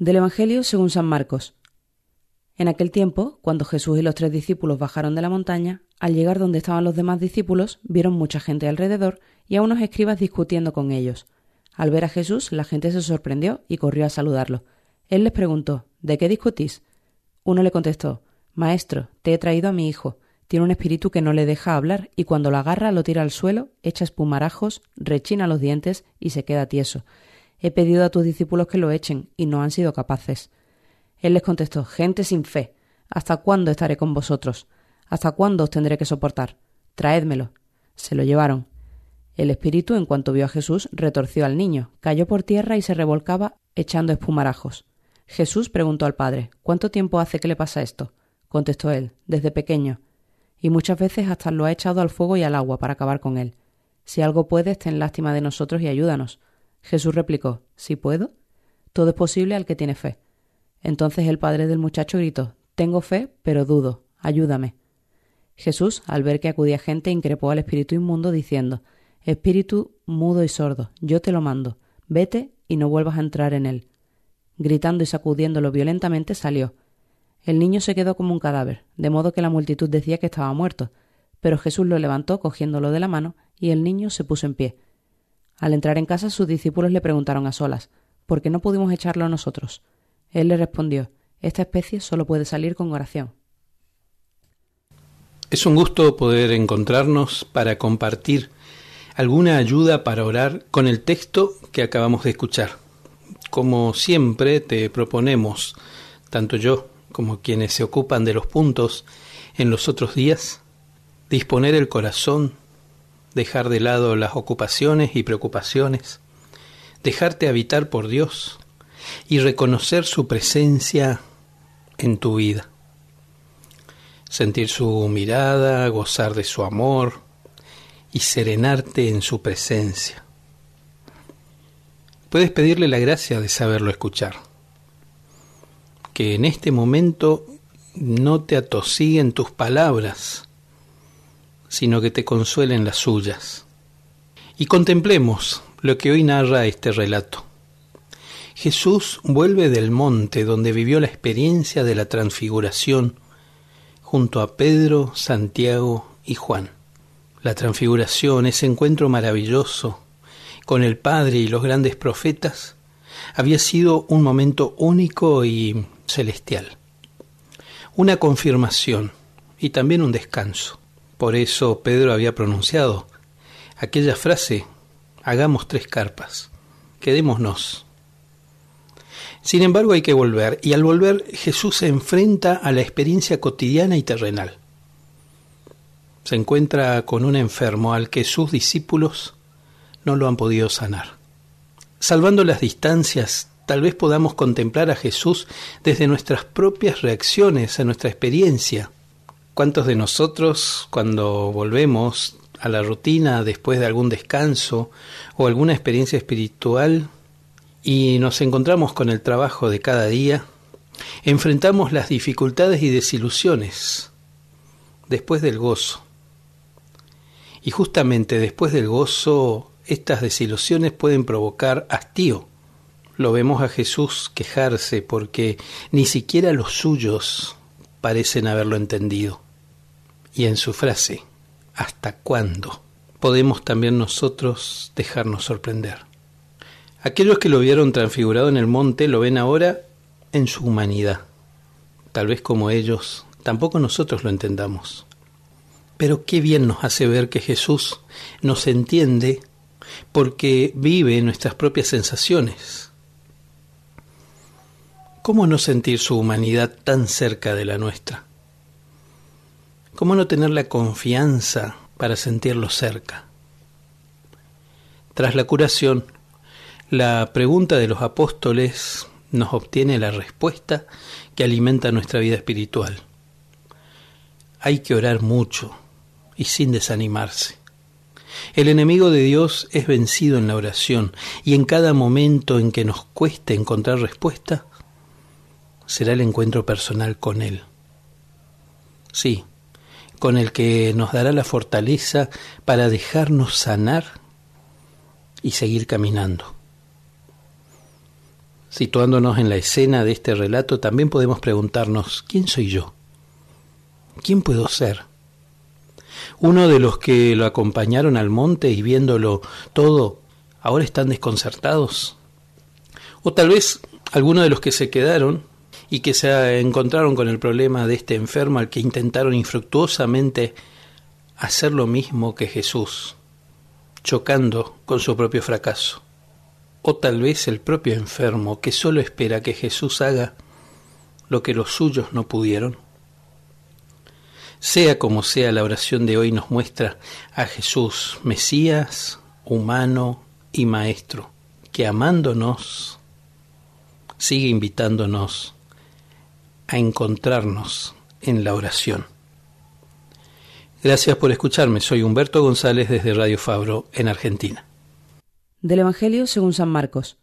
Del Evangelio según San Marcos. En aquel tiempo, cuando Jesús y los tres discípulos bajaron de la montaña, al llegar donde estaban los demás discípulos, vieron mucha gente alrededor y a unos escribas discutiendo con ellos. Al ver a Jesús, la gente se sorprendió y corrió a saludarlo. Él les preguntó ¿De qué discutís? Uno le contestó Maestro, te he traído a mi hijo. Tiene un espíritu que no le deja hablar y cuando lo agarra lo tira al suelo, echa espumarajos, rechina los dientes y se queda tieso. He pedido a tus discípulos que lo echen, y no han sido capaces. Él les contestó Gente sin fe. ¿Hasta cuándo estaré con vosotros? ¿Hasta cuándo os tendré que soportar? Traédmelo. Se lo llevaron. El espíritu, en cuanto vio a Jesús, retorció al niño, cayó por tierra y se revolcaba echando espumarajos. Jesús preguntó al padre ¿Cuánto tiempo hace que le pasa esto? Contestó él Desde pequeño. Y muchas veces hasta lo ha echado al fuego y al agua para acabar con él. Si algo puedes, ten lástima de nosotros y ayúdanos. Jesús replicó ¿Si puedo? Todo es posible al que tiene fe. Entonces el padre del muchacho gritó Tengo fe, pero dudo. Ayúdame. Jesús, al ver que acudía gente, increpó al espíritu inmundo, diciendo Espíritu mudo y sordo, yo te lo mando, vete y no vuelvas a entrar en él. Gritando y sacudiéndolo violentamente salió. El niño se quedó como un cadáver, de modo que la multitud decía que estaba muerto, pero Jesús lo levantó cogiéndolo de la mano y el niño se puso en pie. Al entrar en casa sus discípulos le preguntaron a solas ¿Por qué no pudimos echarlo nosotros? Él le respondió Esta especie solo puede salir con oración. Es un gusto poder encontrarnos para compartir alguna ayuda para orar con el texto que acabamos de escuchar. Como siempre te proponemos, tanto yo como quienes se ocupan de los puntos en los otros días, disponer el corazón dejar de lado las ocupaciones y preocupaciones, dejarte habitar por Dios y reconocer su presencia en tu vida. Sentir su mirada, gozar de su amor y serenarte en su presencia. Puedes pedirle la gracia de saberlo escuchar. Que en este momento no te atosiguen tus palabras, sino que te consuelen las suyas. Y contemplemos lo que hoy narra este relato. Jesús vuelve del monte donde vivió la experiencia de la transfiguración junto a Pedro, Santiago y Juan. La transfiguración, ese encuentro maravilloso con el Padre y los grandes profetas, había sido un momento único y celestial. Una confirmación y también un descanso. Por eso Pedro había pronunciado aquella frase, hagamos tres carpas, quedémonos. Sin embargo hay que volver, y al volver Jesús se enfrenta a la experiencia cotidiana y terrenal. Se encuentra con un enfermo al que sus discípulos no lo han podido sanar. Salvando las distancias, tal vez podamos contemplar a Jesús desde nuestras propias reacciones a nuestra experiencia ¿Cuántos de nosotros cuando volvemos a la rutina después de algún descanso o alguna experiencia espiritual y nos encontramos con el trabajo de cada día, enfrentamos las dificultades y desilusiones después del gozo? Y justamente después del gozo, estas desilusiones pueden provocar hastío. Lo vemos a Jesús quejarse porque ni siquiera los suyos parecen haberlo entendido. Y en su frase, ¿hasta cuándo? Podemos también nosotros dejarnos sorprender. Aquellos que lo vieron transfigurado en el monte lo ven ahora en su humanidad. Tal vez como ellos, tampoco nosotros lo entendamos. Pero qué bien nos hace ver que Jesús nos entiende porque vive nuestras propias sensaciones ¿Cómo no sentir su humanidad tan cerca de la nuestra? ¿Cómo no tener la confianza para sentirlo cerca? Tras la curación, la pregunta de los apóstoles nos obtiene la respuesta que alimenta nuestra vida espiritual. Hay que orar mucho y sin desanimarse. El enemigo de Dios es vencido en la oración y en cada momento en que nos cueste encontrar respuesta, será el encuentro personal con Él. Sí, con el que nos dará la fortaleza para dejarnos sanar y seguir caminando. Situándonos en la escena de este relato, también podemos preguntarnos, ¿quién soy yo? ¿Quién puedo ser? Uno de los que lo acompañaron al monte y viéndolo todo, ahora están desconcertados. O tal vez alguno de los que se quedaron y que se encontraron con el problema de este enfermo al que intentaron infructuosamente hacer lo mismo que Jesús, chocando con su propio fracaso o tal vez el propio enfermo que solo espera que Jesús haga lo que los suyos no pudieron? Sea como sea, la oración de hoy nos muestra a Jesús, Mesías, humano y Maestro, que amándonos, sigue invitándonos a encontrarnos en la oración. Gracias por escucharme, soy Humberto González desde Radio Fabro en Argentina. Del Evangelio según San Marcos.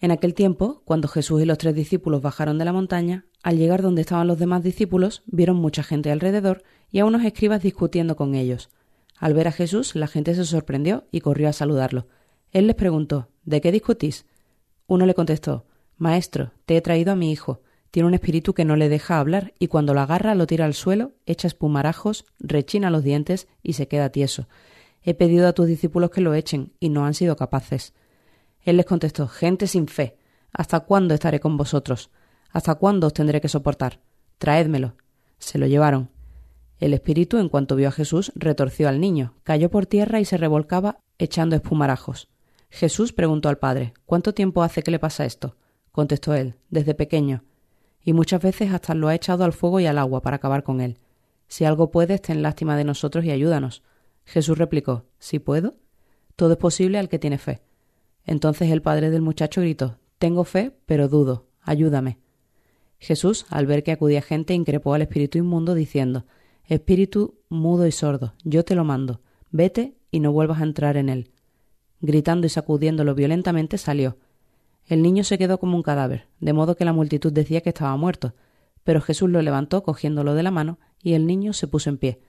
En aquel tiempo, cuando Jesús y los tres discípulos bajaron de la montaña, al llegar donde estaban los demás discípulos, vieron mucha gente alrededor y a unos escribas discutiendo con ellos. Al ver a Jesús, la gente se sorprendió y corrió a saludarlo. Él les preguntó ¿De qué discutís? Uno le contestó Maestro, te he traído a mi hijo. Tiene un espíritu que no le deja hablar y cuando lo agarra lo tira al suelo, echa espumarajos, rechina los dientes y se queda tieso. He pedido a tus discípulos que lo echen, y no han sido capaces. Él les contestó Gente sin fe. ¿Hasta cuándo estaré con vosotros? ¿Hasta cuándo os tendré que soportar? Traédmelo. Se lo llevaron. El espíritu, en cuanto vio a Jesús, retorció al niño, cayó por tierra y se revolcaba echando espumarajos. Jesús preguntó al padre ¿Cuánto tiempo hace que le pasa esto? Contestó él Desde pequeño. Y muchas veces hasta lo ha echado al fuego y al agua para acabar con él. Si algo puedes, ten lástima de nosotros y ayúdanos. Jesús replicó ¿Si puedo? Todo es posible al que tiene fe. Entonces el padre del muchacho gritó Tengo fe, pero dudo. Ayúdame. Jesús, al ver que acudía gente, increpó al espíritu inmundo, diciendo Espíritu mudo y sordo, yo te lo mando, vete y no vuelvas a entrar en él. Gritando y sacudiéndolo violentamente, salió. El niño se quedó como un cadáver, de modo que la multitud decía que estaba muerto, pero Jesús lo levantó cogiéndolo de la mano, y el niño se puso en pie.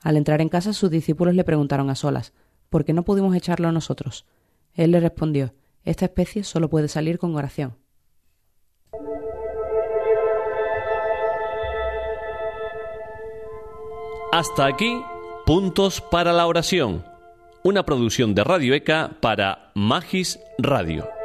Al entrar en casa sus discípulos le preguntaron a solas ¿Por qué no pudimos echarlo nosotros? Él le respondió Esta especie solo puede salir con oración. Hasta aquí, Puntos para la Oración, una producción de Radio ECA para Magis Radio.